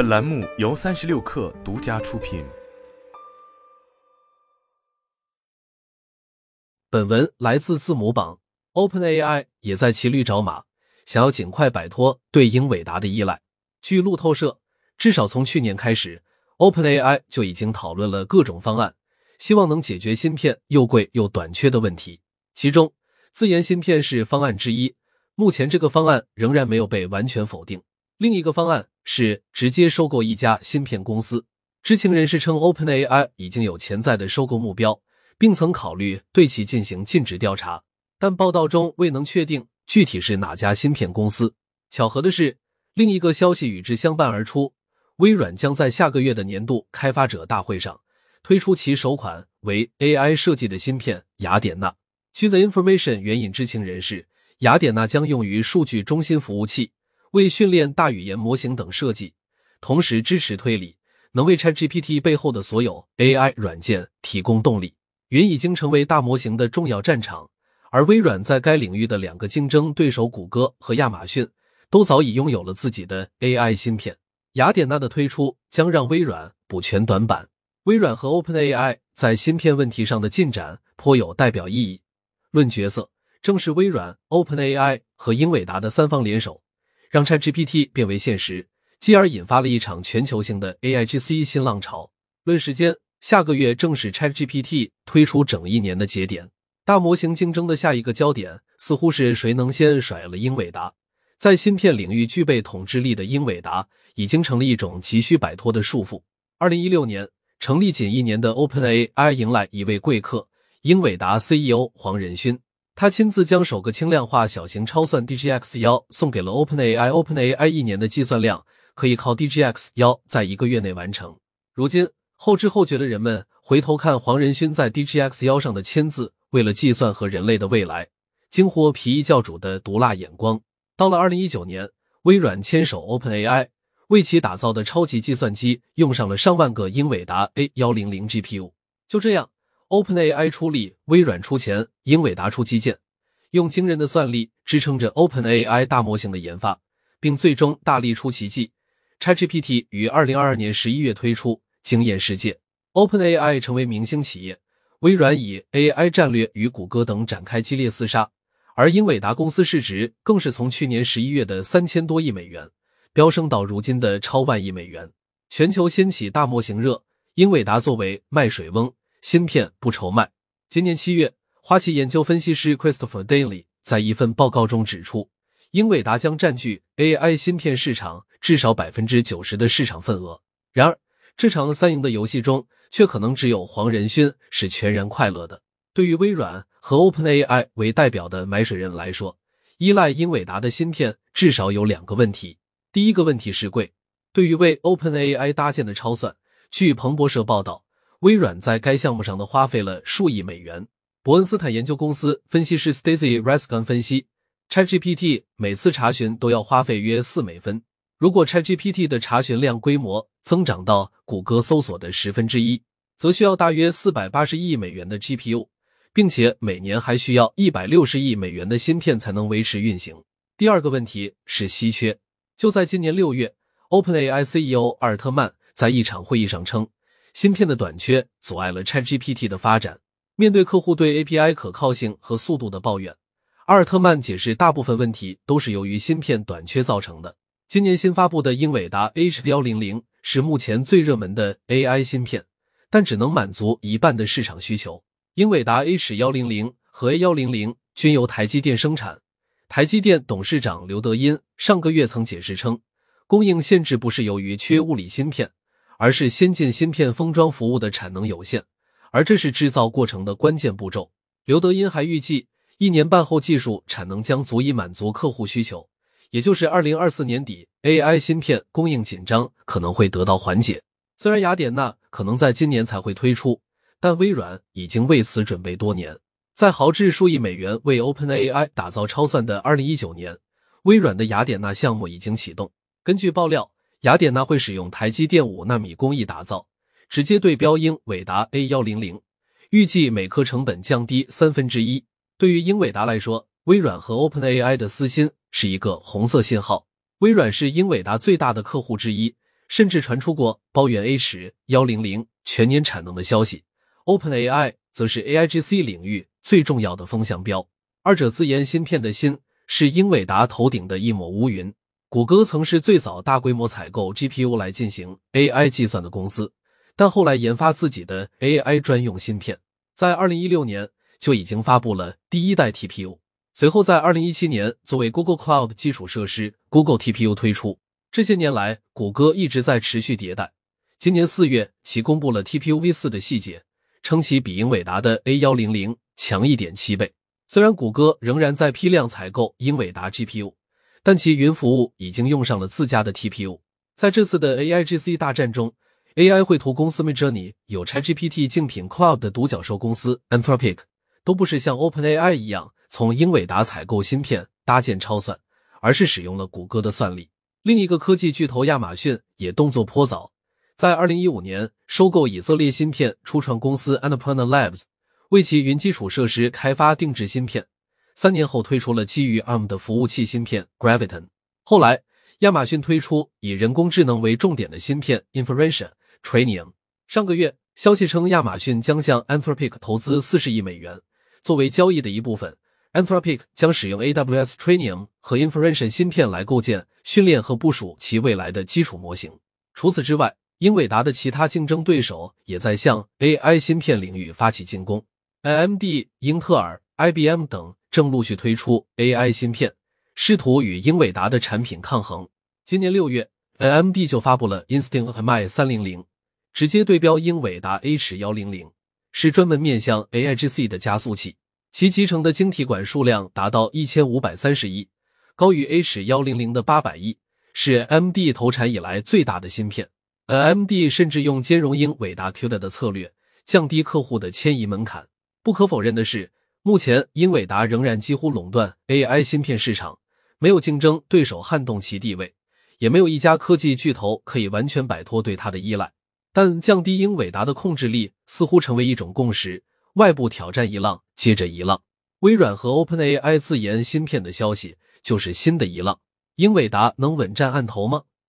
本栏目由三十六氪独家出品。本文来自字母榜。OpenAI 也在骑驴找马，想要尽快摆脱对英伟达的依赖。据路透社，至少从去年开始，OpenAI 就已经讨论了各种方案，希望能解决芯片又贵又短缺的问题。其中，自研芯片是方案之一。目前这个方案仍然没有被完全否定。另一个方案是直接收购一家芯片公司。知情人士称，OpenAI 已经有潜在的收购目标，并曾考虑对其进行尽职调查，但报道中未能确定具体是哪家芯片公司。巧合的是，另一个消息与之相伴而出：微软将在下个月的年度开发者大会上推出其首款为 AI 设计的芯片雅典娜。据 The Information 援引知情人士。雅典娜将用于数据中心服务器，为训练大语言模型等设计，同时支持推理，能为 ChatGPT 背后的所有 AI 软件提供动力。云已经成为大模型的重要战场，而微软在该领域的两个竞争对手谷歌和亚马逊都早已拥有了自己的 AI 芯片。雅典娜的推出将让微软补全短板。微软和 OpenAI 在芯片问题上的进展颇有代表意义。论角色。正是微软、OpenAI 和英伟达的三方联手，让 ChatGPT 变为现实，继而引发了一场全球性的 AIGC 新浪潮。论时间，下个月正是 ChatGPT 推出整一年的节点。大模型竞争的下一个焦点，似乎是谁能先甩了英伟达。在芯片领域具备统治力的英伟达，已经成了一种急需摆脱的束缚。二零一六年成立仅一年的 OpenAI 迎来一位贵客——英伟达 CEO 黄仁勋。他亲自将首个轻量化小型超算 DGX 幺送给了 OpenAI。OpenAI 一年的计算量可以靠 DGX 幺在一个月内完成。如今后知后觉的人们回头看黄仁勋在 DGX 幺上的签字，为了计算和人类的未来，惊呼皮衣教主的毒辣眼光。到了二零一九年，微软牵手 OpenAI 为其打造的超级计算机用上了上万个英伟达 A 幺零零 GPU。就这样。OpenAI 出力，微软出钱，英伟达出基建，用惊人的算力支撑着 OpenAI 大模型的研发，并最终大力出奇迹。ChatGPT 于二零二二年十一月推出，惊艳世界。OpenAI 成为明星企业，微软以 AI 战略与谷歌等展开激烈厮杀，而英伟达公司市值更是从去年十一月的三千多亿美元飙升到如今的超万亿美元。全球掀起大模型热，英伟达作为卖水翁。芯片不愁卖。今年七月，花旗研究分析师 Christopher Daly 在一份报告中指出，英伟达将占据 AI 芯片市场至少百分之九十的市场份额。然而，这场三赢的游戏中，却可能只有黄仁勋是全然快乐的。对于微软和 OpenAI 为代表的买水人来说，依赖英伟达的芯片至少有两个问题。第一个问题是贵。对于为 OpenAI 搭建的超算，据彭博社报道。微软在该项目上的花费了数亿美元。伯恩斯坦研究公司分析师 Stacy Raskin 分析，ChatGPT 每次查询都要花费约四美分。如果 ChatGPT 的查询量规模增长到谷歌搜索的十分之一，则需要大约四百八十亿美元的 GPU，并且每年还需要一百六十亿美元的芯片才能维持运行。第二个问题是稀缺。就在今年六月，OpenAI CEO 阿尔特曼在一场会议上称。芯片的短缺阻碍了 ChatGPT 的发展。面对客户对 API 可靠性和速度的抱怨，阿尔特曼解释，大部分问题都是由于芯片短缺造成的。今年新发布的英伟达 H 幺零零是目前最热门的 AI 芯片，但只能满足一半的市场需求。英伟达 H 幺零零和 A 幺零零均由台积电生产。台积电董事长刘德音上个月曾解释称，供应限制不是由于缺物理芯片。而是先进芯片封装服务的产能有限，而这是制造过程的关键步骤。刘德音还预计，一年半后技术产能将足以满足客户需求，也就是二零二四年底，AI 芯片供应紧张可能会得到缓解。虽然雅典娜可能在今年才会推出，但微软已经为此准备多年。在豪掷数亿美元为 OpenAI 打造超算的二零一九年，微软的雅典娜项目已经启动。根据爆料。雅典娜会使用台积电五纳米工艺打造，直接对标英伟达 A 幺零零，预计每颗成本降低三分之一。对于英伟达来说，微软和 OpenAI 的私心是一个红色信号。微软是英伟达最大的客户之一，甚至传出过包圆 H 幺零零全年产能的消息。OpenAI 则是 AIGC 领域最重要的风向标，二者自研芯片的芯是英伟达头顶的一抹乌云。谷歌曾是最早大规模采购 GPU 来进行 AI 计算的公司，但后来研发自己的 AI 专用芯片，在二零一六年就已经发布了第一代 TPU。随后在二零一七年，作为 Google Cloud 基础设施，Google TPU 推出。这些年来，谷歌一直在持续迭代。今年四月，其公布了 TPU V 四的细节，称其比英伟达的 A 幺零零强一点七倍。虽然谷歌仍然在批量采购英伟达 GPU。但其云服务已经用上了自家的 TPU。在这次的 AIGC 大战中，AI 绘图公司 Midjourney 有 ChatGPT 竞品 Cloud 的独角兽公司 Anthropic 都不是像 OpenAI 一样从英伟达采购芯片搭建超算，而是使用了谷歌的算力。另一个科技巨头亚马逊也动作颇早，在2015年收购以色列芯片初创公司 Annapurna Labs，为其云基础设施开发定制芯片。三年后推出了基于 ARM 的服务器芯片 Graviton。后来，亚马逊推出以人工智能为重点的芯片 Inferentia Trainium。上个月，消息称亚马逊将向 Anthropic 投资四十亿美元，作为交易的一部分，Anthropic 将使用 AWS Training 和 Inferentia 芯片来构建、训练和部署其未来的基础模型。除此之外，英伟达的其他竞争对手也在向 AI 芯片领域发起进攻，AMD、英特尔、IBM 等。正陆续推出 AI 芯片，试图与英伟达的产品抗衡。今年六月，AMD 就发布了 Instinct MI 三零零，直接对标英伟达 H 幺零零，是专门面向 AIGC 的加速器。其集成的晶体管数量达到一千五百三十亿，高于 H 幺零零的八百亿，是 AMD 投产以来最大的芯片。AMD 甚至用兼容英伟达 CUDA 的策略，降低客户的迁移门槛。不可否认的是。目前，英伟达仍然几乎垄断 AI 芯片市场，没有竞争对手撼动其地位，也没有一家科技巨头可以完全摆脱对它的依赖。但降低英伟达的控制力似乎成为一种共识。外部挑战一浪接着一浪，微软和 OpenAI 自研芯片的消息就是新的一浪。英伟达能稳占案头吗？